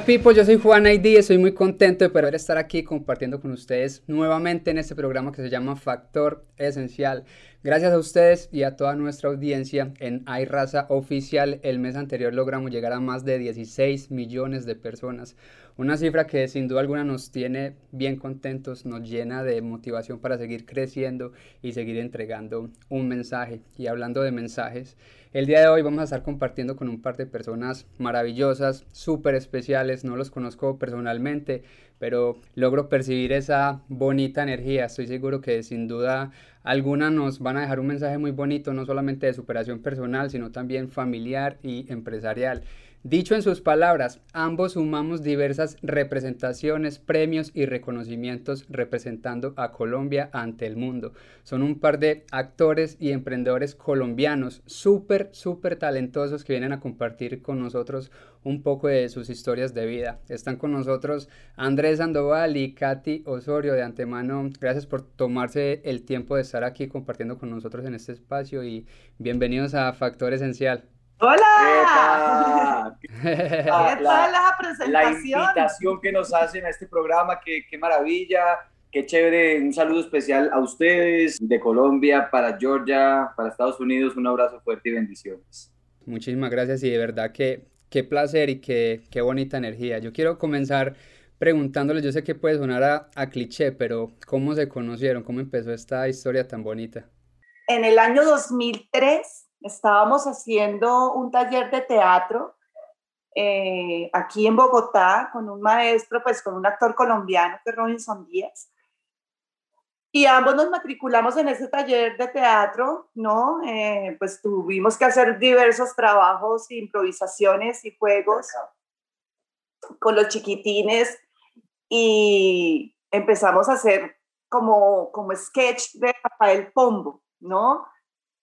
Hola people, yo soy Juan ID, estoy muy contento de poder estar aquí compartiendo con ustedes nuevamente en este programa que se llama Factor Esencial. Gracias a ustedes y a toda nuestra audiencia en iRaza Oficial, el mes anterior logramos llegar a más de 16 millones de personas. Una cifra que sin duda alguna nos tiene bien contentos, nos llena de motivación para seguir creciendo y seguir entregando un mensaje. Y hablando de mensajes, el día de hoy vamos a estar compartiendo con un par de personas maravillosas, súper especiales, no los conozco personalmente, pero logro percibir esa bonita energía. Estoy seguro que sin duda alguna nos van a dejar un mensaje muy bonito, no solamente de superación personal, sino también familiar y empresarial. Dicho en sus palabras, ambos sumamos diversas representaciones, premios y reconocimientos representando a Colombia ante el mundo. Son un par de actores y emprendedores colombianos súper, súper talentosos que vienen a compartir con nosotros un poco de sus historias de vida. Están con nosotros Andrés Sandoval y Katy Osorio de antemano. Gracias por tomarse el tiempo de estar aquí compartiendo con nosotros en este espacio y bienvenidos a Factor Esencial. ¡Hola! ¿Qué tal la, presentación? La invitación que nos hacen a este programa, qué, qué maravilla, qué chévere. Un saludo especial a ustedes de Colombia, para Georgia, para Estados Unidos. Un abrazo fuerte y bendiciones. Muchísimas gracias y de verdad que qué placer y qué, qué bonita energía. Yo quiero comenzar preguntándoles, yo sé que puede sonar a, a cliché, pero ¿cómo se conocieron? ¿Cómo empezó esta historia tan bonita? En el año 2003 estábamos haciendo un taller de teatro eh, aquí en Bogotá con un maestro, pues con un actor colombiano que es Robinson Díaz. Y ambos nos matriculamos en ese taller de teatro, ¿no? Eh, pues tuvimos que hacer diversos trabajos, improvisaciones y juegos con los chiquitines y empezamos a hacer como, como sketch de Rafael Pombo, ¿no?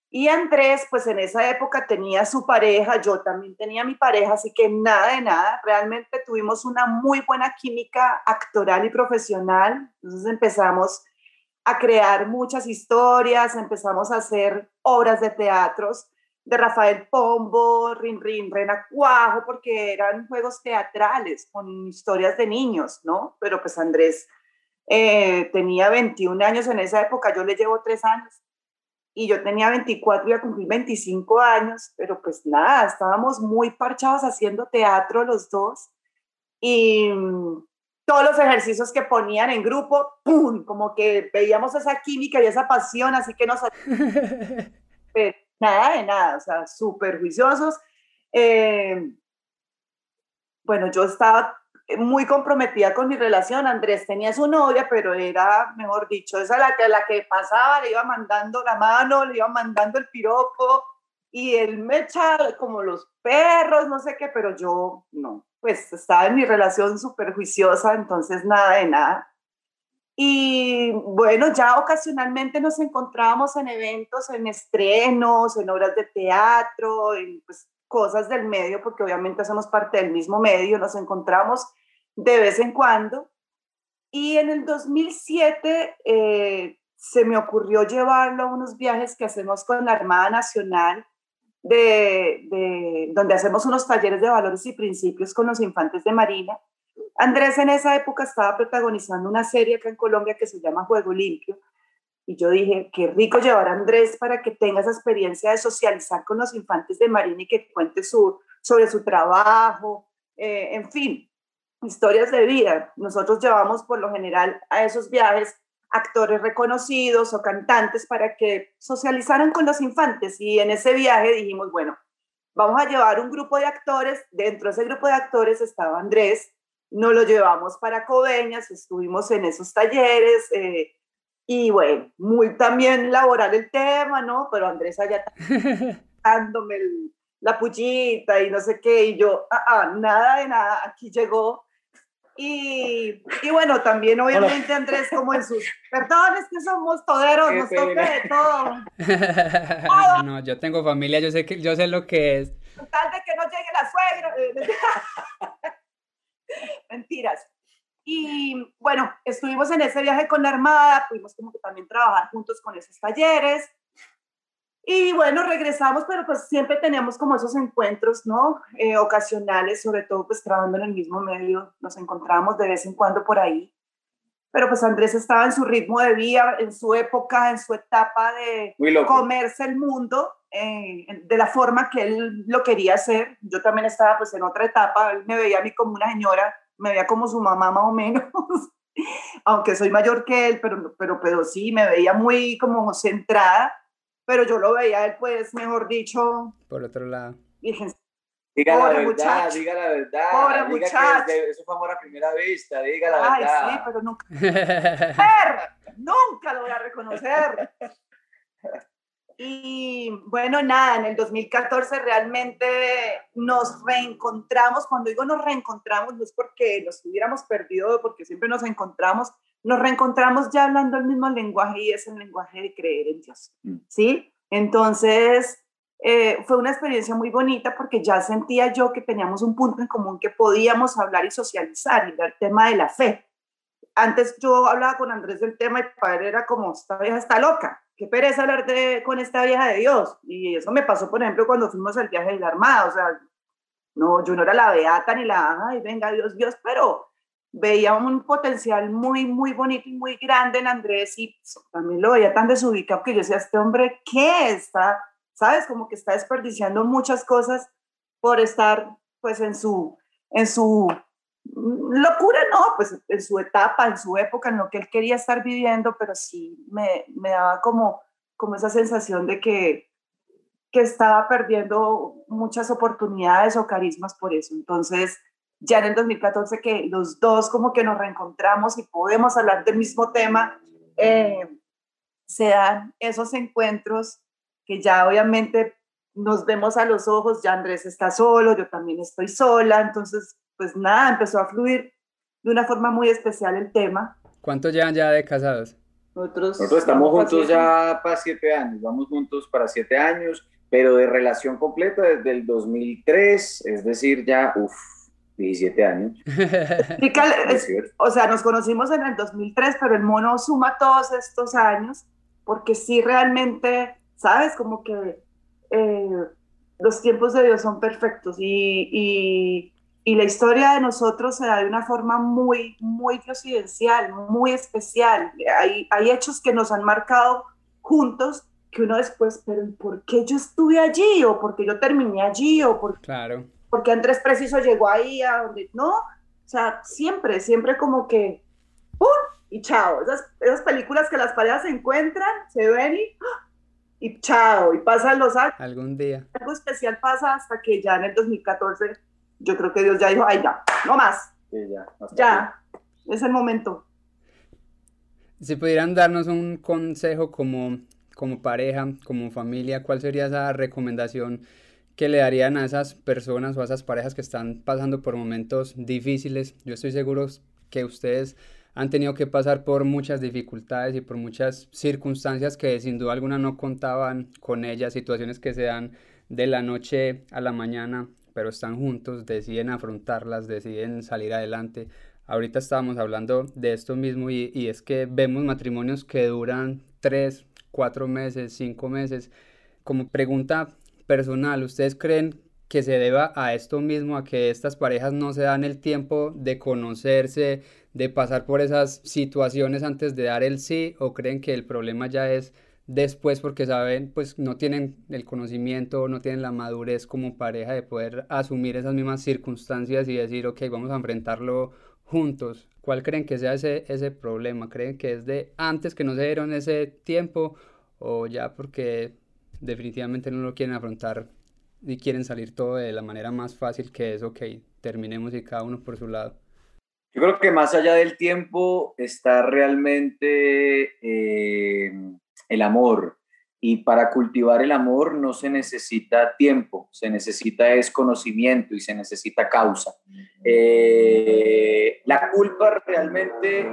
Y Andrés, pues en esa época tenía su pareja, yo también tenía mi pareja, así que nada de nada, realmente tuvimos una muy buena química actoral y profesional, entonces empezamos a crear muchas historias, empezamos a hacer obras de teatros de Rafael Pombo, Rin Rin, Rena Cuajo, porque eran juegos teatrales con historias de niños, ¿no? Pero pues Andrés eh, tenía 21 años en esa época, yo le llevo tres años y yo tenía 24 y a cumplir 25 años, pero pues nada, estábamos muy parchados haciendo teatro los dos y mm, todos los ejercicios que ponían en grupo, ¡pum! Como que veíamos esa química y esa pasión, así que nos... nada de nada, o sea, súper juiciosos. Eh, bueno, yo estaba muy comprometida con mi relación. Andrés tenía su novia, pero era, mejor dicho, esa la que, la que pasaba, le iba mandando la mano, le iba mandando el piropo y él me echaba como los perros, no sé qué, pero yo no, pues estaba en mi relación súper juiciosa, entonces nada de nada. Y bueno, ya ocasionalmente nos encontrábamos en eventos, en estrenos, en obras de teatro, en pues, cosas del medio, porque obviamente somos parte del mismo medio, nos encontramos de vez en cuando. Y en el 2007 eh, se me ocurrió llevarlo a unos viajes que hacemos con la Armada Nacional, de, donde hacemos unos talleres de valores y principios con los infantes de Marina. Andrés en esa época estaba protagonizando una serie acá en Colombia que se llama Juego Limpio, y yo dije, qué rico llevar a Andrés para que tenga esa experiencia de socializar con los infantes de Marina y que cuente su, sobre su trabajo, eh, en fin, historias de vida. Nosotros llevamos por lo general a esos viajes actores reconocidos o cantantes para que socializaran con los infantes. Y en ese viaje dijimos, bueno, vamos a llevar un grupo de actores, dentro de ese grupo de actores estaba Andrés, nos lo llevamos para Coveñas, estuvimos en esos talleres, eh, y bueno, muy también laboral el tema, ¿no? Pero Andrés allá dándome la pullita y no sé qué, y yo, ah, ah, nada de nada, aquí llegó. Y, y bueno, también obviamente Andrés como en sus, perdón, es que somos toderos, nos toca de todo. No, yo tengo familia, yo sé, que, yo sé lo que es. Tal de que no llegue la suegra. Mentiras. Y bueno, estuvimos en ese viaje con la Armada, pudimos como que también trabajar juntos con esos talleres. Y bueno, regresamos, pero pues siempre teníamos como esos encuentros, ¿no? Eh, ocasionales, sobre todo pues trabajando en el mismo medio, nos encontramos de vez en cuando por ahí. Pero pues Andrés estaba en su ritmo de vida, en su época, en su etapa de comerse el mundo, eh, de la forma que él lo quería hacer. Yo también estaba pues en otra etapa, él me veía a mí como una señora, me veía como su mamá más o menos, aunque soy mayor que él, pero, pero, pero sí, me veía muy como centrada pero yo lo veía él, pues, mejor dicho. Por otro lado. Diga la verdad, diga la verdad. Pobre diga muchacho. que eso fue amor a primera vista, diga la Ay, verdad. Ay, sí, pero nunca. nunca lo voy a reconocer. Y bueno, nada, en el 2014 realmente nos reencontramos. Cuando digo nos reencontramos, no es porque nos hubiéramos perdido, porque siempre nos encontramos, nos reencontramos ya hablando el mismo lenguaje y es el lenguaje de creer en Dios. Mm. ¿Sí? Entonces, eh, fue una experiencia muy bonita porque ya sentía yo que teníamos un punto en común que podíamos hablar y socializar y el tema de la fe. Antes yo hablaba con Andrés del tema y padre era como, esta vieja está loca qué pereza hablar con esta vieja de Dios. Y eso me pasó, por ejemplo, cuando fuimos al viaje de la Armada. O sea, no, yo no era la beata ni la, ay, venga Dios, Dios, pero veía un potencial muy, muy bonito y muy grande en Andrés y también lo veía tan desubicado que yo decía, este hombre, ¿qué está? ¿Sabes? Como que está desperdiciando muchas cosas por estar, pues, en su, en su locura no, pues en su etapa, en su época, en lo que él quería estar viviendo, pero sí me, me daba como, como esa sensación de que, que estaba perdiendo muchas oportunidades o carismas por eso. Entonces, ya en el 2014 que los dos como que nos reencontramos y podemos hablar del mismo tema, eh, se dan esos encuentros que ya obviamente nos vemos a los ojos, ya Andrés está solo, yo también estoy sola, entonces pues nada, empezó a fluir de una forma muy especial el tema. ¿Cuánto llevan ya de casados? Nosotros, estamos juntos ya para siete años, vamos juntos para siete años, pero de relación completa desde el 2003, es decir, ya, uff, 17 años. o sea, nos conocimos en el 2003, pero el mono suma todos estos años, porque sí realmente, ¿sabes? Como que eh, los tiempos de Dios son perfectos y y la historia de nosotros se da de una forma muy, muy presidencial, muy especial. Hay, hay hechos que nos han marcado juntos que uno después, pero ¿por qué yo estuve allí? ¿O por qué yo terminé allí? ¿O por, claro. porque Andrés Preciso llegó ahí a donde no? O sea, siempre, siempre como que ¡pum! y chao. Esas, esas películas que las parejas se encuentran, se ven y, ¡ah! y chao, y pasan los años. Algún día. Algo especial pasa hasta que ya en el 2014 yo creo que Dios ya dijo, ay, ya, no más. ya, ya es el momento. Si pudieran darnos un consejo como, como pareja, como familia, ¿cuál sería esa recomendación que le darían a esas personas o a esas parejas que están pasando por momentos difíciles? Yo estoy seguro que ustedes han tenido que pasar por muchas dificultades y por muchas circunstancias que sin duda alguna no contaban con ellas, situaciones que se dan de la noche a la mañana pero están juntos, deciden afrontarlas, deciden salir adelante. Ahorita estábamos hablando de esto mismo y, es que vemos matrimonios que duran tres, cuatro meses, cinco meses. Como pregunta personal, ¿ustedes creen que se deba a esto mismo, a que estas parejas no se dan el tiempo de conocerse, de pasar por esas situaciones antes de dar el sí, o creen que el problema ya es después porque saben, pues no tienen el conocimiento, no tienen la madurez como pareja de poder asumir esas mismas circunstancias y decir, ok, vamos a enfrentarlo juntos. ¿Cuál creen que sea ese, ese problema? ¿Creen que es de antes que no se dieron ese tiempo o ya porque definitivamente no lo quieren afrontar y quieren salir todo de la manera más fácil que es, ok, terminemos y cada uno por su lado? Yo creo que más allá del tiempo está realmente eh, el amor. Y para cultivar el amor no se necesita tiempo, se necesita es conocimiento y se necesita causa. Eh, la culpa realmente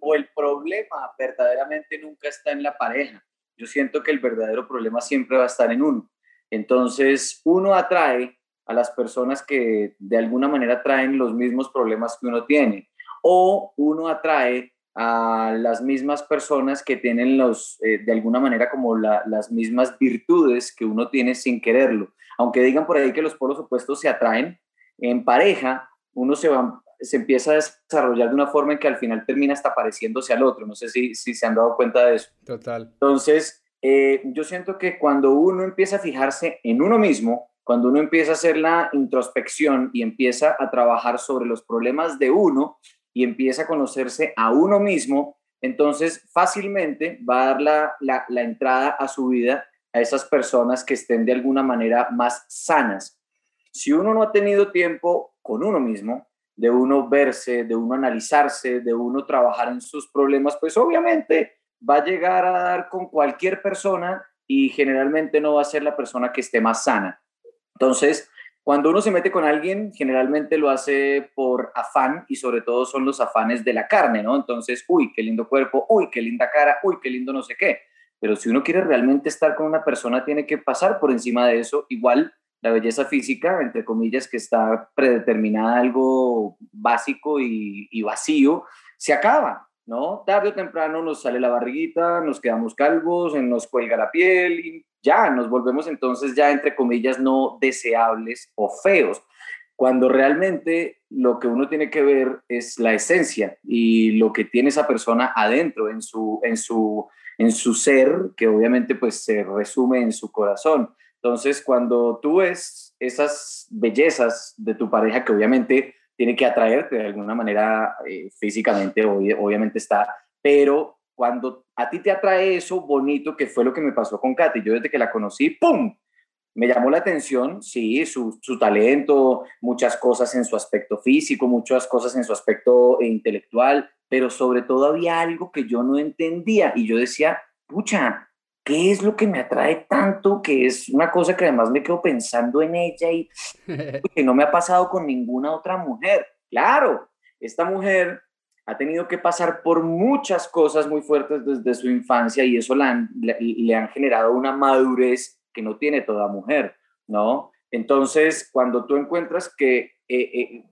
o el problema verdaderamente nunca está en la pareja. Yo siento que el verdadero problema siempre va a estar en uno. Entonces, uno atrae a las personas que de alguna manera traen los mismos problemas que uno tiene o uno atrae a las mismas personas que tienen los, eh, de alguna manera como las mismas virtudes que uno tiene sin quererlo. Aunque digan por ahí que los polos opuestos se atraen, en pareja uno se, va, se empieza a desarrollar de una forma en que al final termina hasta pareciéndose al otro. No sé si, si se han dado cuenta de eso. Total. Entonces, eh, yo siento que cuando uno empieza a fijarse en uno mismo, cuando uno empieza a hacer la introspección y empieza a trabajar sobre los problemas de uno, y empieza a conocerse a uno mismo, entonces fácilmente va a dar la, la, entrada a su vida a esas personas que estén de alguna manera más sanas. Si uno no ha tenido tiempo con uno mismo, de uno verse, de uno analizarse, de uno trabajar en sus problemas, pues obviamente va a llegar a dar con cualquier persona y generalmente no va a ser la persona que esté más sana. Entonces, cuando uno se mete con alguien, generalmente lo hace por afán y sobre todo son los afanes de la carne, ¿no? Entonces, uy, qué lindo cuerpo, uy, qué linda cara, uy, qué lindo no sé qué. Pero si uno quiere realmente estar con una persona, tiene que pasar por encima de eso. Igual la belleza física, entre comillas, que está predeterminada algo básico y, y vacío, se acaba, ¿no? Tarde o temprano nos sale la barriguita, nos quedamos calvos, nos cuelga la piel y ya nos volvemos entonces ya entre comillas no deseables o feos, cuando realmente lo que uno tiene que ver es la esencia y lo que tiene esa persona adentro en su en su en su ser, que obviamente pues se resume en su corazón. Entonces, cuando tú ves esas bellezas de tu pareja que obviamente tiene que atraerte de alguna manera eh, físicamente, obviamente está, pero cuando a ti te atrae eso bonito, que fue lo que me pasó con Katy, yo desde que la conocí, ¡pum! Me llamó la atención, sí, su, su talento, muchas cosas en su aspecto físico, muchas cosas en su aspecto intelectual, pero sobre todo había algo que yo no entendía y yo decía, pucha, ¿qué es lo que me atrae tanto? Que es una cosa que además me quedo pensando en ella y que no me ha pasado con ninguna otra mujer. Claro, esta mujer ha tenido que pasar por muchas cosas muy fuertes desde su infancia y eso le han generado una madurez que no tiene toda mujer, ¿no? Entonces, cuando tú encuentras que eh, eh,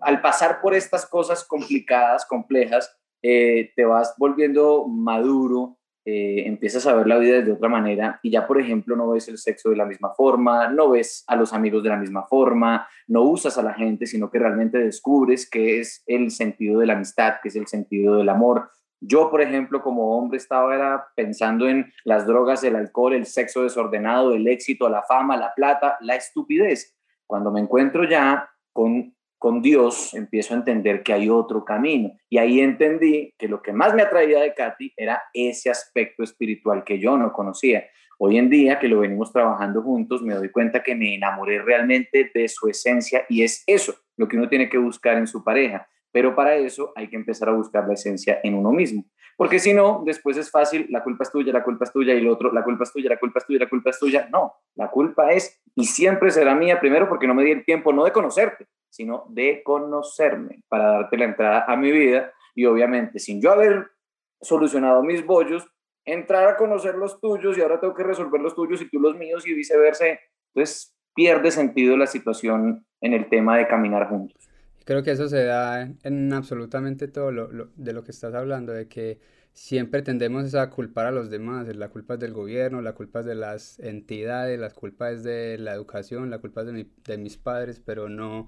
al pasar por estas cosas complicadas, complejas, eh, te vas volviendo maduro, eh, empiezas a ver la vida de otra manera y ya, por ejemplo, no ves el sexo de la misma forma, no ves a los amigos de la misma forma, no usas a la gente, sino que realmente descubres qué es el sentido de la amistad, qué es el sentido del amor. Yo, por ejemplo, como hombre estaba pensando en las drogas, el alcohol, el sexo desordenado, el éxito, la fama, la plata, la estupidez. Cuando me encuentro ya con con Dios empiezo a entender que hay otro camino. Y ahí entendí que lo que más me atraía de Katy era ese aspecto espiritual que yo no conocía. Hoy en día, que lo venimos trabajando juntos, me doy cuenta que me enamoré realmente de su esencia y es eso lo que uno tiene que buscar en su pareja. Pero para eso hay que empezar a buscar la esencia en uno mismo. Porque si no, después es fácil, la culpa es tuya, la culpa es tuya y el otro, la culpa es tuya, la culpa es tuya, la culpa es tuya. No, la culpa es y siempre será mía primero porque no me di el tiempo no de conocerte, sino de conocerme para darte la entrada a mi vida y obviamente sin yo haber solucionado mis bollos, entrar a conocer los tuyos y ahora tengo que resolver los tuyos y tú los míos y viceversa. Entonces pierde sentido la situación en el tema de caminar juntos. Creo que eso se da en absolutamente todo lo, de lo que estás hablando, de que siempre tendemos a culpar a los demás, la culpa es del gobierno, la culpa es de las entidades, la culpa es de la educación, la culpa es de, de mis padres, pero no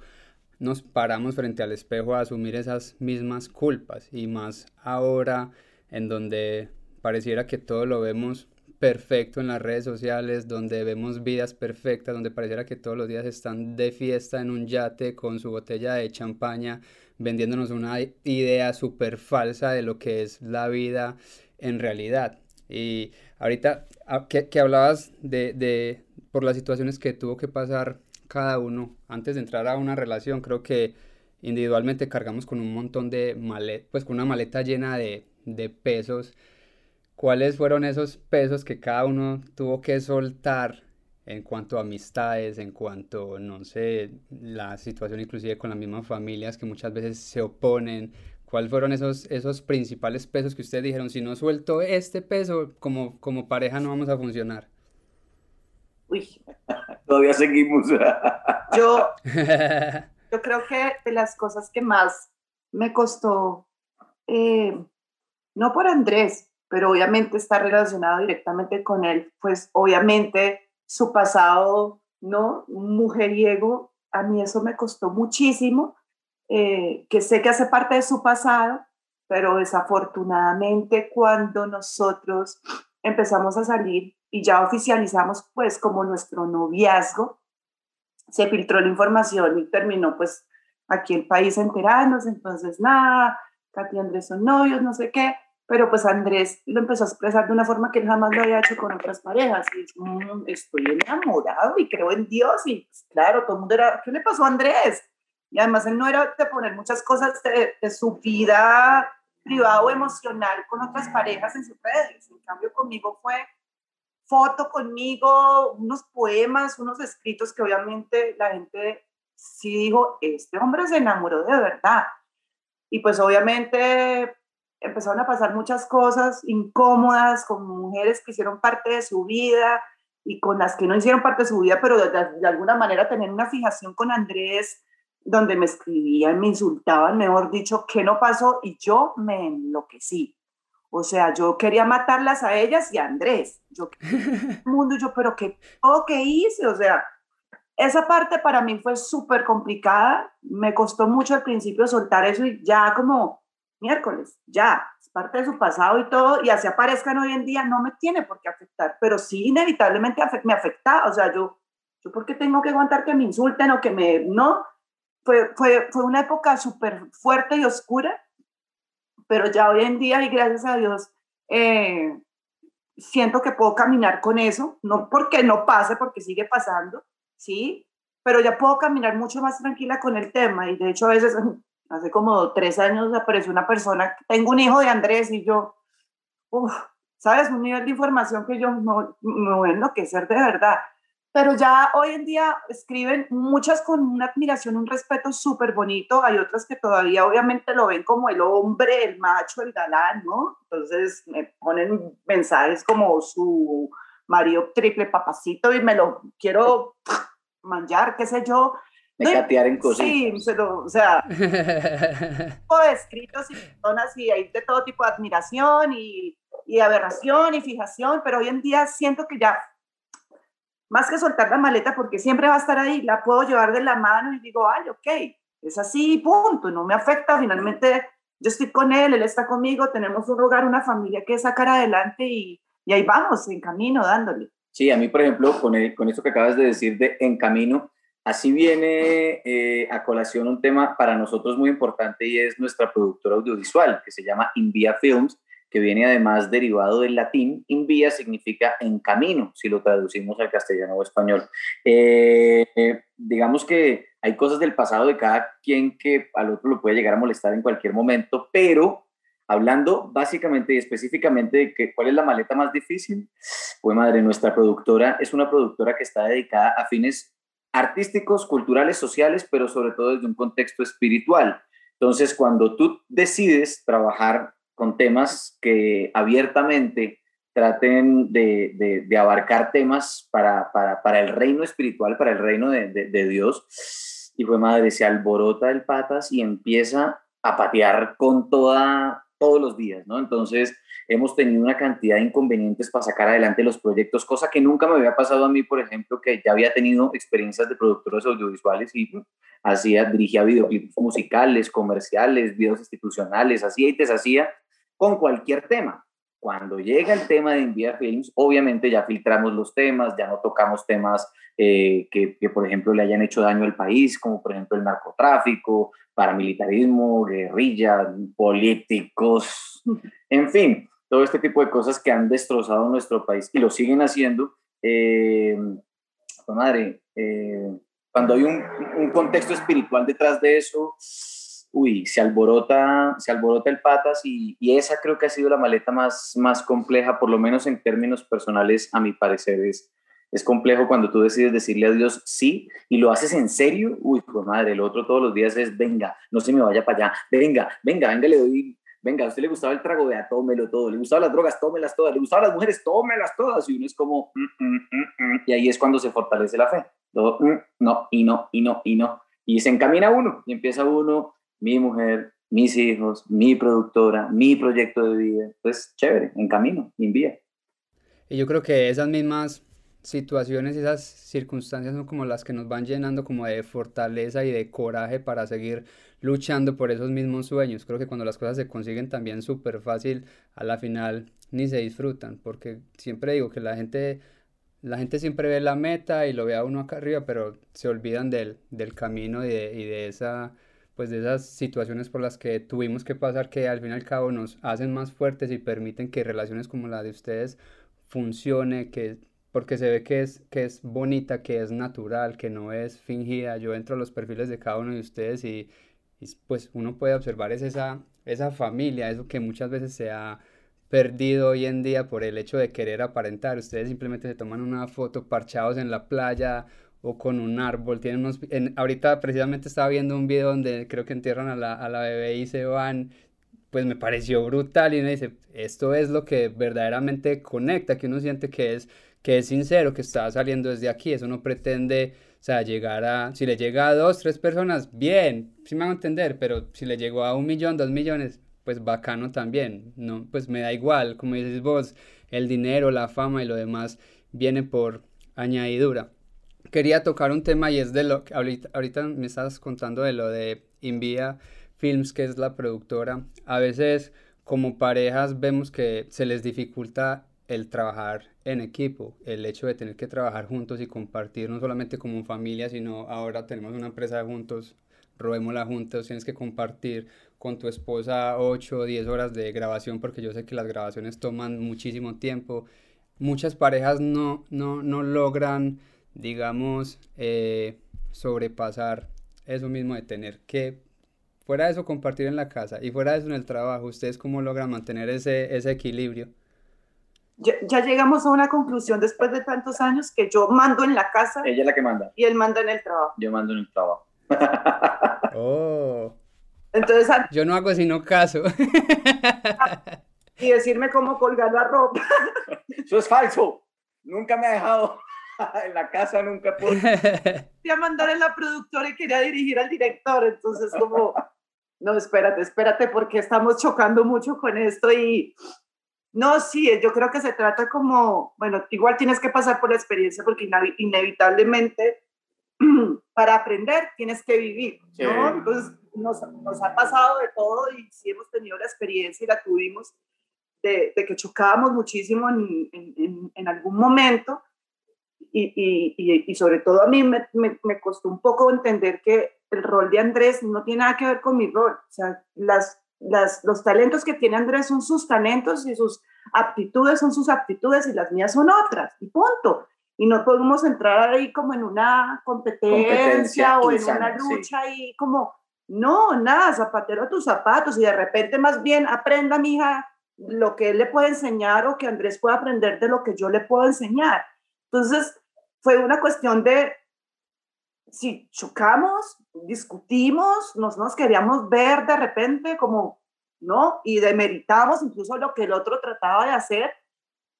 nos paramos frente al espejo a asumir esas mismas culpas y más ahora en donde pareciera que todo lo vemos perfecto en las redes sociales, donde vemos vidas perfectas, donde pareciera que todos los días están de fiesta en un yate con su botella de champaña, vendiéndonos una idea súper falsa de lo que es la vida en realidad. Y ahorita ah, que, que hablabas de, de, por las situaciones que tuvo que pasar cada uno antes de entrar a una relación, creo que individualmente cargamos con un montón de maletas, pues con una maleta llena de, de pesos ¿Cuáles fueron esos pesos que cada uno tuvo que soltar en cuanto a amistades, en cuanto, no sé, la situación inclusive con las mismas familias que muchas veces se oponen? ¿Cuáles fueron esos, esos principales pesos que ustedes dijeron, si no suelto este peso, como, como pareja no vamos a funcionar? Uy, todavía seguimos. yo, yo creo que de las cosas que más me costó eh, no por Andrés, pero obviamente está relacionado directamente con él, pues obviamente su pasado, ¿no? Mujeriego, a mí eso me costó muchísimo, eh, que sé que hace parte de su pasado, pero desafortunadamente cuando nosotros empezamos a salir y ya oficializamos pues como nuestro noviazgo, se filtró la información y terminó pues aquí el país enterándose, entonces nada, Katy y Andrés son novios, no sé qué, pero pues Andrés lo empezó a expresar de una forma que él jamás lo había hecho con otras parejas, y mm, estoy enamorado y creo en Dios, y pues, claro, todo el mundo era, ¿qué le pasó a Andrés? Y además él no era de poner muchas cosas de, de su vida privada o emocional con otras parejas en sus redes, en cambio conmigo fue foto conmigo, unos poemas, unos escritos que obviamente la gente sí dijo, este hombre se enamoró de verdad. Y pues obviamente empezaron a pasar muchas cosas incómodas con mujeres que hicieron parte de su vida y con las que no hicieron parte de su vida, pero de, alguna manera tener una fijación con Andrés, donde me escribían, me insultaban, mejor dicho, ¿qué no pasó? Y yo me enloquecí. O sea, yo quería matarlas a ellas y a Andrés. Yo, mundo, yo, pero ¿qué, todo qué hice? O sea, esa parte para mí fue súper complicada. Me costó mucho al principio soltar eso y ya como miércoles, ya, es parte de su pasado y todo, y así aparezcan hoy en día, no me tiene por qué afectar, pero sí inevitablemente me afecta. O sea, yo, yo porque tengo que aguantar que me insulten o que me, no, fue, fue, fue una época súper fuerte y oscura pero ya hoy en día y gracias a Dios eh, siento que puedo caminar con eso, no porque no pase, porque sigue pasando, ¿sí? Pero ya puedo caminar mucho más tranquila con el tema y de hecho a veces, hace como tres años apareció una persona, tengo un hijo de Andrés y yo, ¿sabes? Un nivel de información que yo no, me voy a enloquecer de verdad pero ya hoy en día escriben muchas con una admiración, un respeto súper bonito, hay otras que todavía obviamente lo ven como el hombre, el macho, el galán, ¿no? Entonces me ponen mensajes como su marido triple papacito y me lo quiero manjar, qué sé yo. De catear en cositas. Sí, se lo, o sea, de escritos y personas y hay de todo tipo de admiración y, y aberración y fijación, pero hoy en día siento que ya más que soltar la maleta, porque siempre va a estar ahí, la puedo llevar de la mano y digo, ay, ok, es así, punto, no me afecta, finalmente yo estoy con él, él está conmigo, tenemos un hogar, una familia que sacar adelante y, y ahí vamos, en camino, dándole. Sí, a mí, por ejemplo, con, con esto que acabas de decir de en camino, así viene eh, a colación un tema para nosotros muy importante y es nuestra productora audiovisual, que se llama Invia Films, que viene además derivado del latín, in vía significa en camino, si lo traducimos al castellano o español. Eh, digamos que hay cosas del pasado de cada quien que al otro lo puede llegar a molestar en cualquier momento, pero hablando básicamente y específicamente de que, cuál es la maleta más difícil, pues madre, nuestra productora es una productora que está dedicada a fines artísticos, culturales, sociales, pero sobre todo desde un contexto espiritual. Entonces, cuando tú decides trabajar con temas que abiertamente traten de, de, abarcar temas para, para, para, el reino espiritual, para el reino de, de, Dios. Y fue madre, se alborota el patas y empieza a patear con toda, todos los días, ¿no? Entonces, hemos tenido una cantidad de inconvenientes para sacar adelante los proyectos, cosa que nunca me había pasado a mí, por ejemplo, que ya había tenido experiencias de productores audiovisuales y hacía, dirigía videoclips musicales, comerciales, videos institucionales, hacía y deshacía con cualquier tema. Cuando llega el tema de enviar films, obviamente ya filtramos los temas, ya no tocamos temas eh, que, que, por ejemplo, le hayan hecho daño al país, como por ejemplo el narcotráfico, paramilitarismo, guerrilla, políticos, en fin, todo este tipo de cosas que han destrozado nuestro país y lo siguen haciendo. Eh, madre, eh, cuando hay un, un contexto espiritual detrás de eso, uy, se alborota, se alborota el patas y, esa creo que ha sido la maleta más, más compleja, por lo menos en términos personales, a mi parecer. Es, es complejo cuando tú decides decirle a Dios sí y lo haces en serio. Uy, pues madre, el otro todos los días es venga, no se me vaya para allá, venga, venga, venga, le doy. Venga, a usted le gustaba el trago, vea, tómelo todo. Le gustaban las drogas, tómelas todas. Le gustaban las mujeres, tómelas todas. Y uno es como, mm, mm, mm, y ahí es cuando se fortalece la fe. Todo, no, y no, y no, y no. Y se encamina uno y empieza uno mi mujer, mis hijos, mi productora, mi proyecto de vida. Pues chévere, en camino, en vía. Y yo creo que esas mismas situaciones esas circunstancias son como las que nos van llenando como de fortaleza y de coraje para seguir luchando por esos mismos sueños. Creo que cuando las cosas se consiguen también súper fácil, a la final ni se disfrutan, porque siempre digo que la gente, la gente siempre ve la meta y lo ve a uno acá arriba, pero se olvidan del, del camino y de, y de esa pues de esas situaciones por las que tuvimos que pasar que al fin y al cabo nos hacen más fuertes y permiten que relaciones como la de ustedes funcione, que porque se ve que es, que es bonita, que es natural, que no es fingida. Yo entro a los perfiles de cada uno de ustedes y, pues uno puede observar es esa, esa familia, eso que muchas veces se ha perdido hoy en día por el hecho de querer aparentar. Ustedes simplemente se toman una foto parchados en la playa o con un árbol. Tienen unos, ahorita precisamente estaba viendo un video donde creo que entierran a la, a la bebé y se van pues me pareció brutal y uno dice, esto es lo que verdaderamente conecta, que uno siente que es que es sincero, que está saliendo desde aquí, eso no pretende, o sea, llegar a, si le llega a dos, tres personas, bien, sí me van a entender, pero si le llegó a un millón, dos millones, pues bacano también, no, pues me da igual, como dices vos, el dinero, la fama y lo demás viene por añadidura. Quería tocar un tema y es de lo que ahorita, ahorita me estás contando de lo de Invia Films, que es la productora. A veces como parejas vemos que se les dificulta el trabajar en equipo, el hecho de tener que trabajar juntos y compartir no solamente como familia, sino ahora tenemos una empresa juntos, robémosla juntos, tienes que compartir con tu esposa 8 o 10 horas de grabación porque yo sé que las grabaciones toman muchísimo tiempo. Muchas parejas no, no, no logran, digamos, eh, sobrepasar eso mismo de tener que, fuera de eso, compartir en la casa y fuera de eso en el trabajo. ¿Ustedes cómo logran mantener ese, ese equilibrio? ya, llegamos a una conclusión después de tantos años que yo mando en la casa. Ella es la que manda. Y él manda en el trabajo. Yo mando en el trabajo. oh. Entonces, yo no hago sino caso. y decirme cómo colgar la ropa. Eso es falso. Nunca me ha dejado en la casa, nunca pude. Quería mandar en la productora y quería dirigir al director. Entonces, como, no, espérate, espérate, porque estamos chocando mucho con esto y no, sí, yo creo que se trata como, bueno, igual tienes que pasar por la experiencia porque inevitablemente para aprender tienes que vivir, ¿no? Entonces nos, nos, ha pasado de todo y sí hemos tenido la experiencia y la tuvimos de, de que chocábamos muchísimo en, en, en algún momento y, y, y, sobre todo a mí me, me, me, costó un poco entender que el rol de Andrés no tiene nada que ver con mi rol, o sea, las las, los talentos que tiene Andrés son sus talentos y sus aptitudes son sus aptitudes y las mías son otras, y punto. Y no podemos entrar ahí como en una competencia, o en una lucha y como, no, nada, zapatero a tus zapatos y de repente más bien aprenda, mi hija, lo que él le puede enseñar o que Andrés pueda aprender de lo que yo le puedo enseñar. Entonces, fue una cuestión de si chocamos, discutimos, nos, nos queríamos ver de repente como, ¿no? Y demeritamos incluso lo que el otro trataba de hacer,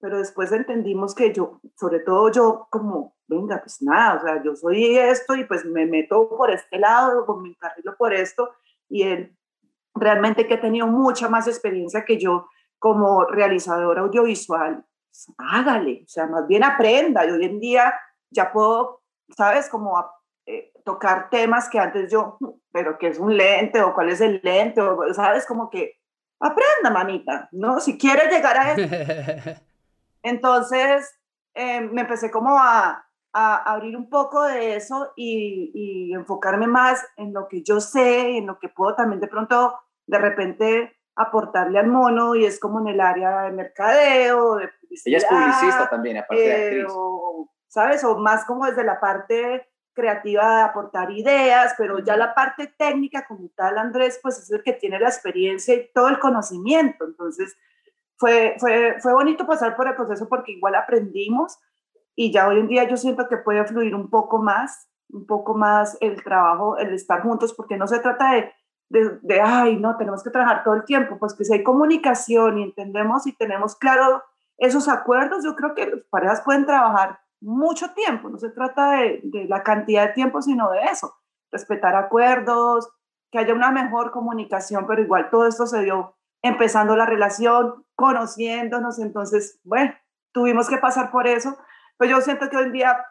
pero después entendimos que yo, sobre todo yo, como, venga, pues nada, o sea, yo soy esto y pues me meto por este lado, o me encarrilo por esto, y él realmente que ha tenido mucha más experiencia que yo como realizador audiovisual, pues, hágale, o sea, más bien aprenda, y hoy en día ya puedo, ¿sabes? Como eh, tocar temas que antes yo, pero que es un lente o cuál es el lente, o sabes, como que aprenda, mamita, ¿no? Si quiere llegar a eso. Entonces, eh, me empecé como a, a, abrir un poco de eso y, y, enfocarme más en lo que yo sé, en lo que puedo también de pronto, de repente, aportarle al mono y es como en el área de mercadeo, de publicidad. Ella es publicista también, aparte de actriz. O, ¿Sabes? O más como desde la parte creativa de aportar ideas, pero ya la parte técnica como tal, Andrés, pues es el que tiene la experiencia y todo el conocimiento. Entonces, fue, fue, fue bonito pasar por el proceso porque igual aprendimos y ya hoy en día yo siento que puede fluir un poco más, un poco más el trabajo, el estar juntos, porque no se trata de, de, de ay, no, tenemos que trabajar todo el tiempo, pues que si hay comunicación y entendemos y tenemos claro esos acuerdos, yo creo que las parejas pueden trabajar mucho tiempo, no se trata de, de, la cantidad de tiempo, sino de eso, respetar acuerdos, que haya una mejor comunicación, pero igual todo esto se dio empezando la relación, conociéndonos, entonces, bueno, tuvimos que pasar por eso, pero yo siento que hoy en día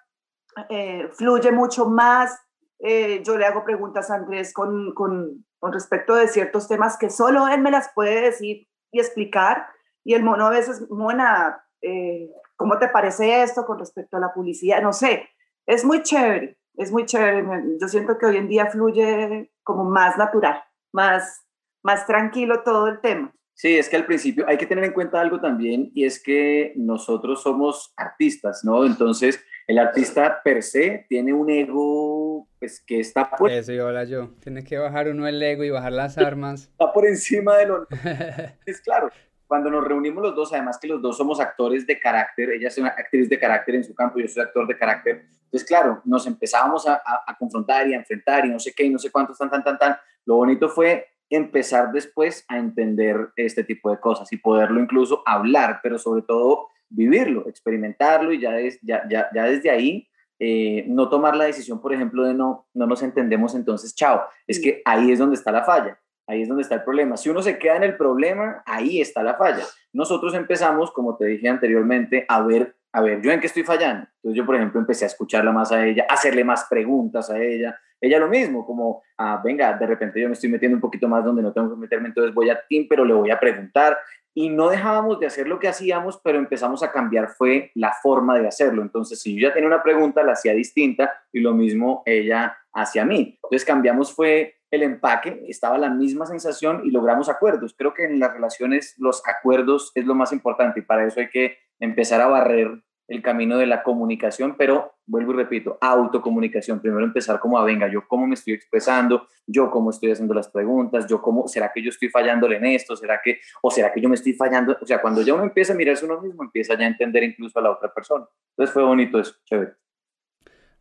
eh, fluye mucho más, eh, yo le hago preguntas a Andrés con, con, con, respecto de ciertos temas que solo él me las puede decir y explicar, y el mono a veces, Mona, eh, ¿cómo te parece esto con respecto a la publicidad? No sé, es muy chévere, es muy chévere, yo siento que hoy en día fluye como más natural, más, más tranquilo todo el tema. Sí, es que al principio hay que tener en cuenta algo también y es que nosotros somos artistas, ¿no? Entonces, el artista per se tiene un ego pues que está por... Eso yo yo. Tiene que bajar uno el ego y bajar las armas. Está por encima de lo... es claro, cuando nos reunimos los dos, además que los dos somos actores de carácter, ella es una actriz de carácter en su campo, yo soy actor de carácter, entonces claro, nos empezábamos a, a confrontar y a enfrentar y no sé qué y no sé cuántos, tan, tan, tan, tan. Lo bonito fue empezar después a entender este tipo de cosas y poderlo incluso hablar, pero sobre todo vivirlo, experimentarlo y ya, ya, ya, ya, desde ahí eh, no tomar la decisión, por ejemplo, de no, no nos entendemos, entonces chao. Es que ahí es donde está la falla, ahí es donde está el problema. Si uno se queda en el problema, ahí está la falla. Nosotros empezamos, como te dije anteriormente, a ver, a ver, yo en qué estoy fallando. Entonces yo, por ejemplo, empecé a escucharla más a ella, a hacerle más preguntas a ella, ella lo mismo, como, ah, venga, de repente yo me estoy metiendo un poquito más donde no tengo que meterme, entonces voy a Tim, pero le voy a preguntar. Y no dejábamos de hacer lo que hacíamos, pero empezamos a cambiar fue la forma de hacerlo. Entonces, si yo ya tenía una pregunta, la hacía distinta y lo mismo ella hacia mí. Entonces, cambiamos fue el empaque, estaba la misma sensación y logramos acuerdos. Creo que en las relaciones los acuerdos es lo más importante y para eso hay que empezar a barrer el camino de la comunicación, pero vuelvo y repito, autocomunicación. Primero empezar como a, venga, yo cómo me estoy expresando, yo cómo estoy haciendo las preguntas, yo cómo, ¿será que yo estoy fallándole en esto? ¿Será que, o será que yo me estoy fallando? O sea, cuando ya uno empieza a mirarse uno mismo, empieza ya a entender incluso a la otra persona. Entonces fue bonito eso, chévere.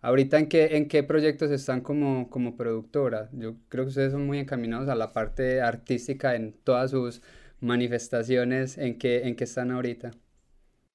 Ahorita, ¿en qué, en qué proyectos están como, como productora? Yo creo que ustedes son muy encaminados a la parte artística en todas sus manifestaciones. ¿En qué, en qué están ahorita?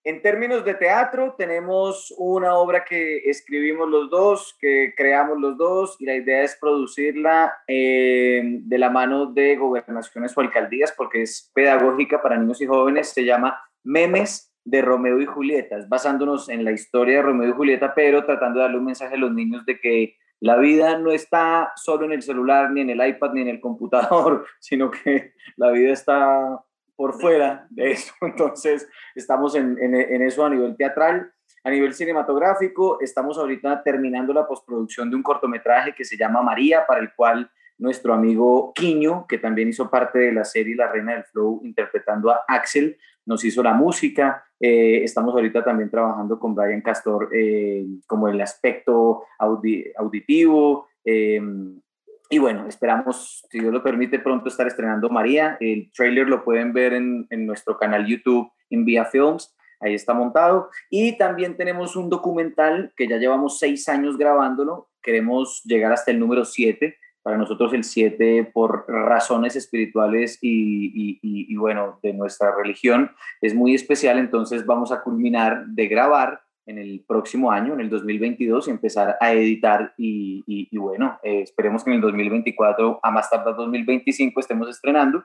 En términos de teatro, tenemos una obra que escribimos los dos, que creamos los dos, y la idea es producirla eh, de la mano de gobernaciones o alcaldías, porque es pedagógica para niños y jóvenes. Se llama Memes de Romeo y Julieta, basándonos en la historia de Romeo y Julieta, pero tratando de darle un mensaje a los niños de que la vida no está solo en el celular, ni en el iPad, ni en el computador, sino que la vida está por fuera de eso. Entonces, estamos en, en, eso a nivel teatral. A nivel cinematográfico, estamos ahorita terminando la postproducción de un cortometraje que se llama María, para el cual nuestro amigo Quiño, que también hizo parte de la serie La Reina del Flow, interpretando a Axel, nos hizo la música. Eh, estamos ahorita también trabajando con Brian Castor eh, como el aspecto auditivo. Eh, y bueno, esperamos, si Dios lo permite, pronto estar estrenando María. El trailer lo pueden ver en, en nuestro canal YouTube en Via Films. Ahí está montado. Y también tenemos un documental que ya llevamos seis años grabándolo. Queremos llegar hasta el número siete. Para nosotros el siete por razones espirituales y, y, y bueno, de nuestra religión es muy especial. Entonces vamos a culminar de grabar en el próximo año, en el 2022, empezar a editar y, y, bueno, eh, esperemos que en el 2024, a más tardar 2025, estemos estrenando.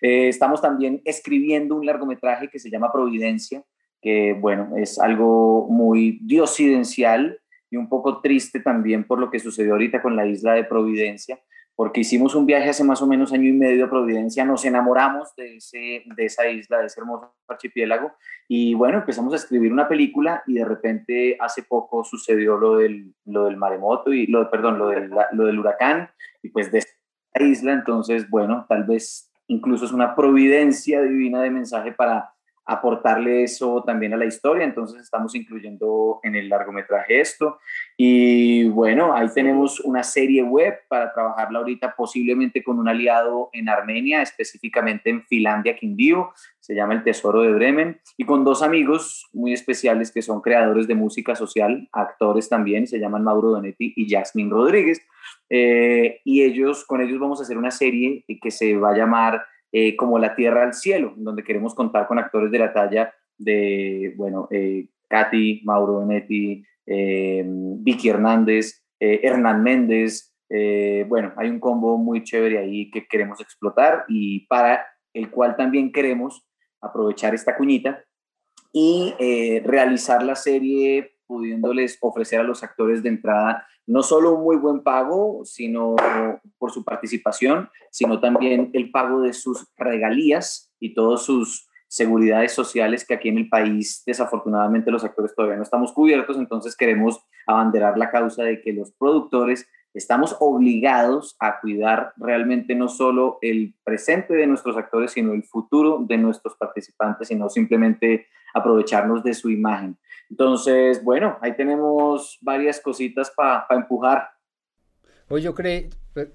Eh, estamos también escribiendo un largometraje que se llama Providencia, que bueno, es algo muy diosidencial y un poco triste también por lo que sucedió ahorita con la isla de Providencia porque hicimos un viaje hace más o menos año y medio a Providencia, nos enamoramos de, ese, de esa isla, de ese hermoso archipiélago, y bueno, empezamos a escribir una película y de repente hace poco sucedió lo del, lo del maremoto, y lo, perdón, lo del, lo del huracán, y pues de esa isla, entonces, bueno, tal vez incluso es una providencia divina de mensaje para aportarle eso también a la historia, entonces estamos incluyendo en el largometraje esto. Y bueno, ahí tenemos una serie web para trabajarla ahorita posiblemente con un aliado en Armenia, específicamente en Finlandia, Quindío, se llama El Tesoro de Bremen, y con dos amigos muy especiales que son creadores de música social, actores también, se llaman Mauro Donetti y Jasmine Rodríguez. Eh, y ellos, con ellos vamos a hacer una serie que se va a llamar eh, como La Tierra al Cielo, donde queremos contar con actores de la talla de, bueno, eh, Katy, Mauro Benetti, eh, Vicky Hernández, Hernán Méndez, Eh, bueno, hay un combo muy chévere ahí que queremos explotar y para el cual también queremos aprovechar esta cuñita y eh, realizar la serie pudiéndoles ofrecer a los actores de entrada no solo un muy buen pago, sino por su participación, sino también el pago de sus regalías y todas sus seguridades sociales que aquí en el país desafortunadamente los actores todavía no estamos cubiertos, entonces queremos abanderar la causa de que los productores estamos obligados a cuidar realmente no solo el presente de nuestros actores, sino el futuro de nuestros participantes y no simplemente aprovecharnos de su imagen. Entonces, bueno, ahí tenemos varias cositas para empujar. Pues yo creí,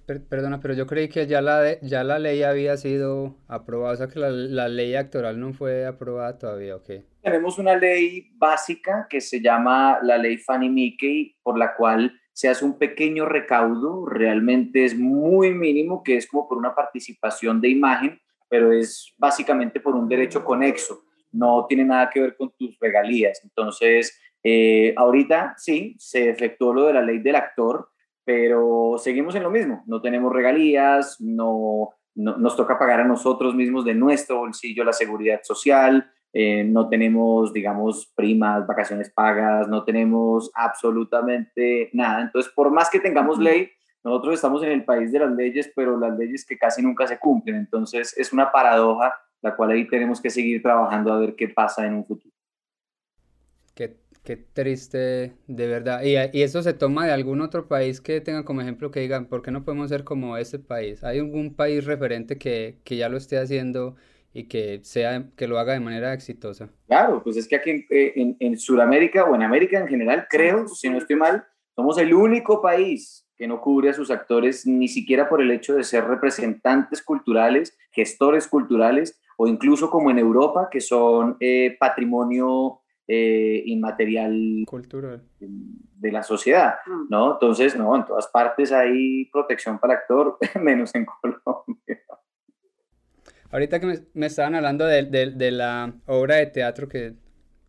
perdona, pero yo creí que ya la, ya la ley había sido aprobada, o sea que la, la ley actoral no fue aprobada todavía, ¿ok? Tenemos una ley básica que se llama la ley Fanny Mickey, por la cual se hace un pequeño recaudo, realmente es muy mínimo, que es como por una participación de imagen, pero es básicamente por un derecho conexo, no tiene nada que ver con tus regalías. Entonces, eh, ahorita sí, se efectuó lo de la ley del actor, pero seguimos en lo mismo, no tenemos regalías, no, no nos toca pagar a nosotros mismos de nuestro bolsillo la seguridad social, eh, no tenemos, digamos, primas, vacaciones pagas, no tenemos absolutamente nada. Entonces, por más que tengamos ley, nosotros estamos en el país de las leyes, pero las leyes que casi nunca se cumplen. Entonces, es una paradoja la cual ahí tenemos que seguir trabajando a ver qué pasa en un futuro. Qué, qué triste, de verdad. Y, y, eso se toma de algún otro país que tenga como ejemplo que digan, ¿por qué no podemos ser como ese país? ¿Hay algún país referente que, que ya lo esté haciendo? y que, sea, que lo haga de manera exitosa. Claro, pues es que aquí en, eh, en, Sudamérica o en América en general, creo, si no estoy mal, somos el único país que no cubre a sus actores ni siquiera por el hecho de ser representantes culturales, gestores culturales o incluso como en Europa, que son eh, patrimonio eh, inmaterial cultural de la sociedad, mm. ¿no? Entonces, no, en todas partes hay protección para el actor, menos en Colombia. Ahorita que me, estaban hablando de, la obra de teatro que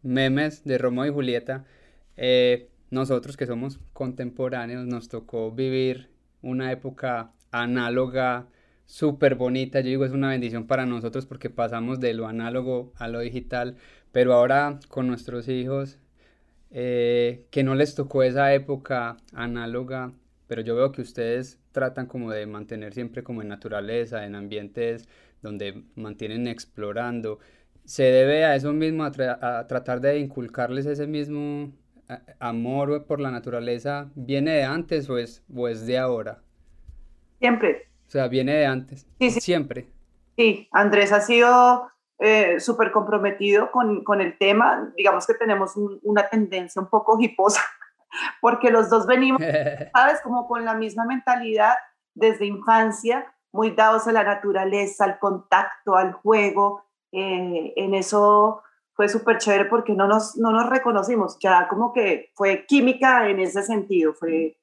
memes de Romeo y Julieta, eh, nosotros que somos contemporáneos nos tocó vivir una época análoga súper bonita. Yo digo, es una bendición para nosotros porque pasamos de lo análogo a lo digital, pero ahora con nuestros hijos, eh, que no les tocó esa época análoga, pero yo veo que ustedes tratan como de mantener siempre como en naturaleza, en ambientes donde mantienen explorando. ¿Se debe a eso mismo, a, tratar de inculcarles ese mismo amor por la naturaleza? ¿Viene de antes o es, o es de ahora? Siempre. O sea, viene de antes. Sí, Siempre. Sí, Andrés ha sido eh, súper comprometido con, con, el tema. Digamos que tenemos una tendencia un poco hiposa, porque los dos venimos, ¿sabes? Como con la misma mentalidad desde infancia muy dados a la naturaleza, al contacto, al juego. Eh, en eso fue súper chévere porque no nos, no nos reconocimos, ya como que fue química en ese sentido, fue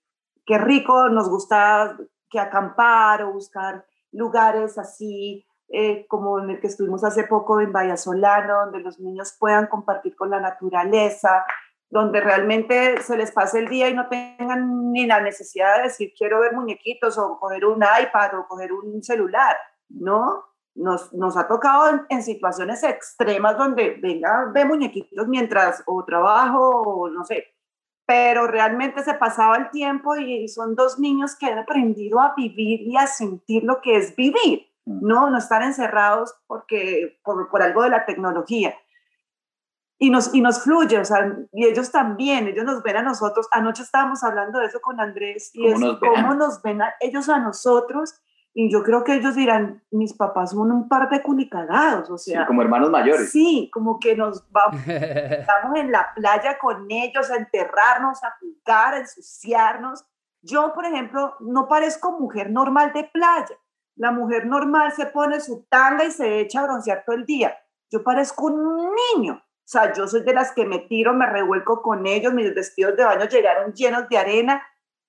qué rico, nos gusta que acampar o buscar lugares así eh, como en el que estuvimos hace poco en Vallasolano, donde los niños puedan compartir con la naturaleza, donde realmente se les pase el día y no tengan ni la necesidad de decir quiero ver muñequitos o coger un iPad o coger un celular, ¿no? Nos, nos ha tocado en, situaciones extremas donde venga, ve muñequitos mientras o trabajo o no sé, pero realmente se pasaba el tiempo y son dos niños que han aprendido a vivir y a sentir lo que es vivir, mm. no, no estar encerrados porque, por, por algo de la tecnología y nos, y nos fluye, o sea, y ellos también, ellos nos ven a nosotros. Anoche estábamos hablando de eso con Andrés y es cómo nos ven a, ellos a nosotros. Y yo creo que ellos dirán, mis papás son un par de cunicagados, o sea. como hermanos mayores. Sí, como que nos vamos, estamos en la playa con ellos a enterrarnos, a jugar, a ensuciarnos. Yo, por ejemplo, no parezco mujer normal de playa. La mujer normal se pone su tanga y se echa a broncear todo el día. Yo parezco un niño. O sea, yo soy de las que me tiro, me revuelco con ellos, mis vestidos de baño llegaron llenos de arena,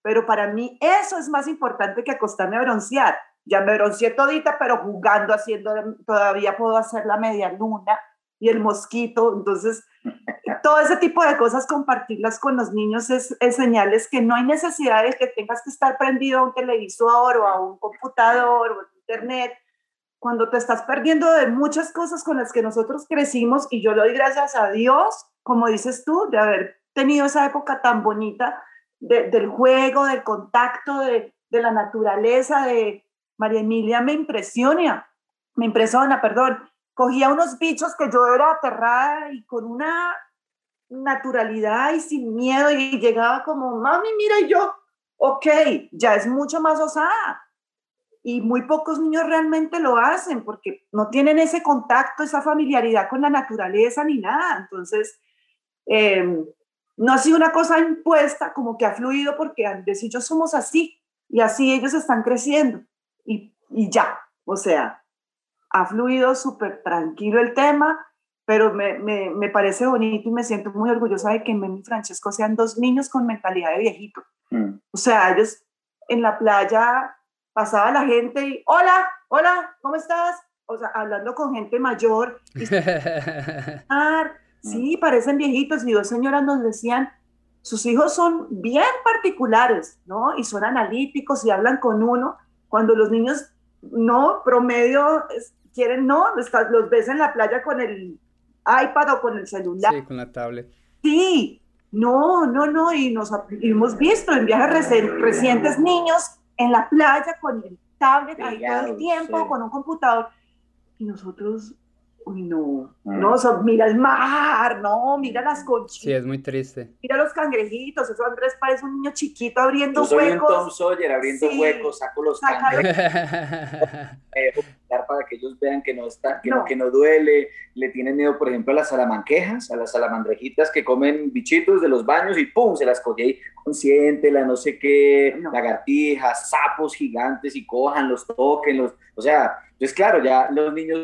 pero para mí eso es más importante que acostarme a broncear. Ya me bronceé todita, pero jugando, haciendo, todavía puedo hacer la media luna y el mosquito. Entonces, todo ese tipo de cosas, compartirlas con los niños es, es, señales que no hay necesidad de que tengas que estar prendido a un televisor o a un computador o a internet. Cuando te estás perdiendo de muchas cosas con las que nosotros crecimos, y yo le doy gracias a Dios, como dices tú, de haber tenido esa época tan bonita del juego, del contacto, de, de la naturaleza, de María Emilia me impresiona, me impresiona, perdón, cogía unos bichos que yo era aterrada y con una naturalidad y sin miedo y llegaba como, mami, mira, yo, ok, ya es mucho más osada. Y muy pocos niños realmente lo hacen porque no tienen ese contacto, esa familiaridad con la naturaleza ni nada. Entonces, em, no ha sido una cosa impuesta, como que ha fluido porque y yo somos así y así ellos están creciendo y, y ya, o sea, ha fluido súper tranquilo el tema pero me, me, me, parece bonito y me siento muy orgullosa de que Memi y Francesco sean dos niños con mentalidad de viejito. Mm. O sea, ellos en la playa pasaba la gente y, hola, hola, ¿cómo estás? O sea, hablando con gente mayor. sí, parecen viejitos y dos señoras nos decían, sus hijos son bien particulares, ¿no? Y son analíticos y hablan con uno. Cuando los niños, no, promedio, quieren, no, los ves en la playa con el iPad o con el celular. Sí, con la tablet. Sí, no, no, no, y nos hemos visto en viajes recientes niños en la playa con el tablet ahí todo el tiempo, con un computador. Y nosotros, uy, no, mm. no, mira el mar, no, mira las conchitas. Sí, es muy triste. Mira los cangrejitos, eso Andrés parece un niño chiquito abriendo Yo soy huecos. Un Tom Sawyer abriendo huecos, saco los cangrejos. para que ellos vean que no está, que no. que no duele. Le tienen miedo, por ejemplo, a las salamanquejas, a las salamandrejitas que comen bichitos de los baños y pum, se las coge ahí, consciente, la no sé qué, lagartijas, sapos gigantes y cojan, los toquen, los, o sea, entonces claro, ya los niños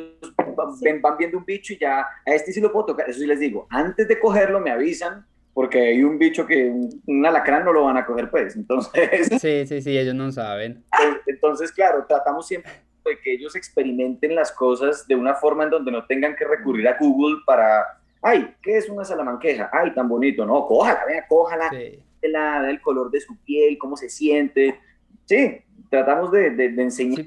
van, viendo un bicho y ya, a este sí lo puedo tocar, eso sí les digo, antes de cogerlo me avisan porque hay un bicho que un, alacrán no lo van a coger, pues. Entonces. Sí, sí, sí, ellos no saben. Entonces, claro, tratamos siempre de que ellos experimenten las cosas de una forma en donde no tengan que recurrir a Google para, ay, ¿qué es una salamanqueja? Ay, tan bonito, no, cójala, vea, cójala, sí. el color de su piel, cómo se siente. Sí, tratamos de, de, enseñar.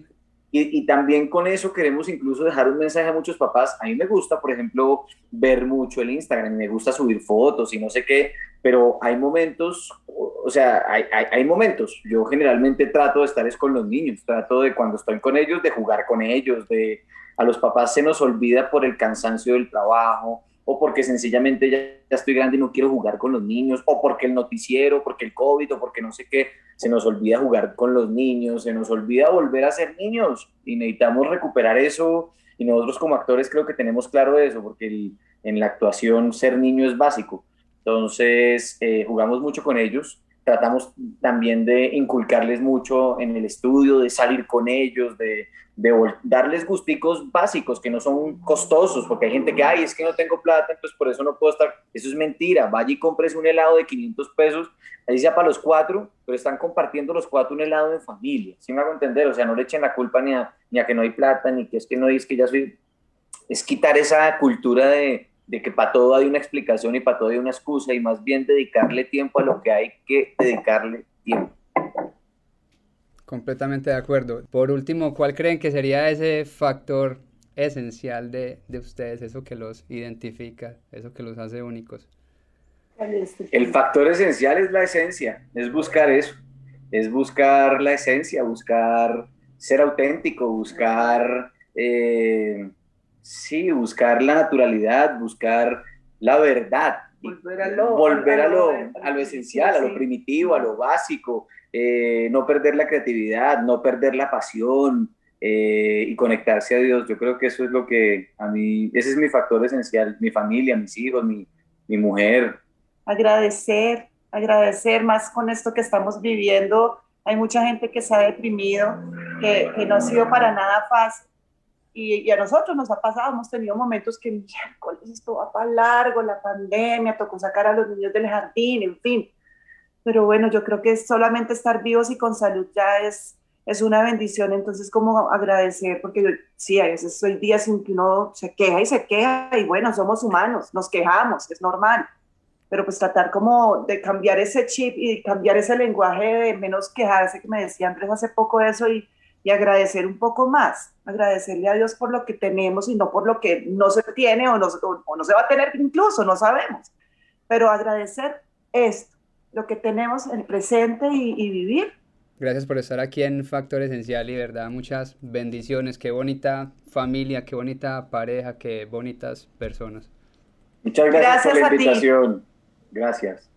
Y, también con eso queremos incluso dejar un mensaje a muchos papás. A mí me gusta, por ejemplo, ver mucho el Instagram, me gusta subir fotos y no sé qué, pero hay momentos, o sea, hay, hay, momentos. Yo generalmente trato de estar es con los niños, trato de cuando estoy con ellos, de jugar con ellos, de a los papás se nos olvida por el cansancio del trabajo o porque sencillamente ya, ya estoy grande y no quiero jugar con los niños, o porque el noticiero, porque el COVID, o porque no sé qué, se nos olvida jugar con los niños, se nos olvida volver a ser niños y necesitamos recuperar eso y nosotros como actores creo que tenemos claro eso, porque en la actuación ser niño es básico. Entonces, eh, jugamos mucho con ellos, tratamos también de inculcarles mucho en el estudio, de salir con ellos, de, de darles gusticos básicos que no son costosos, porque hay gente que, ay, es que no tengo plata, entonces por eso no puedo estar. Eso es mentira. Vaya y compres un helado de 500 pesos, ahí sea para los cuatro, pero están compartiendo los cuatro un helado de familia. ¿Sí me hago entender? O sea, no le echen la culpa ni a, ni a que no hay plata, ni que es que no es que ya soy. Es quitar esa cultura de, de que para todo hay una explicación y para todo hay una excusa y más bien dedicarle tiempo a lo que hay que dedicarle tiempo. Completamente de acuerdo. Por último, ¿cuál creen que sería ese factor esencial de, de ustedes, eso que los identifica, eso que los hace únicos? El factor esencial es la esencia, es buscar eso, es buscar la esencia, buscar ser auténtico, buscar eh, Sí, buscar la naturalidad, buscar la verdad. Volver a lo, volver a lo, a lo esencial, a lo primitivo, a lo básico, eh, no perder la creatividad, no perder la pasión eh, y conectarse a Dios. Yo creo que eso es lo que a mí, ese es mi factor esencial, mi familia, mis hijos, mi, mi mujer. Agradecer, agradecer más con esto que estamos viviendo. Hay mucha gente que se ha deprimido, que, que no ha sido para nada fácil y, a nosotros nos ha pasado, hemos tenido momentos que, miércoles, esto va para largo, la pandemia, tocó sacar a los niños del jardín, en fin. Pero bueno, yo creo que solamente estar vivos y con salud ya es, es una bendición, entonces como agradecer, porque sí, a veces hay días en que uno se queja y se queja, y bueno, somos humanos, nos quejamos, es normal, pero pues tratar como de cambiar ese chip y cambiar ese lenguaje de menos quejarse, que me decía Andrés hace poco eso, y, y agradecer un poco más, agradecerle a Dios por lo que tenemos y no por lo que no se tiene o no, o no se va a tener incluso, no sabemos, pero agradecer esto, lo que tenemos en el presente y, y vivir Gracias por estar aquí en Factor Esencial y verdad muchas bendiciones. Qué bonita familia, qué bonita pareja, qué bonitas personas. Muchas gracias, por la invitación. Gracias.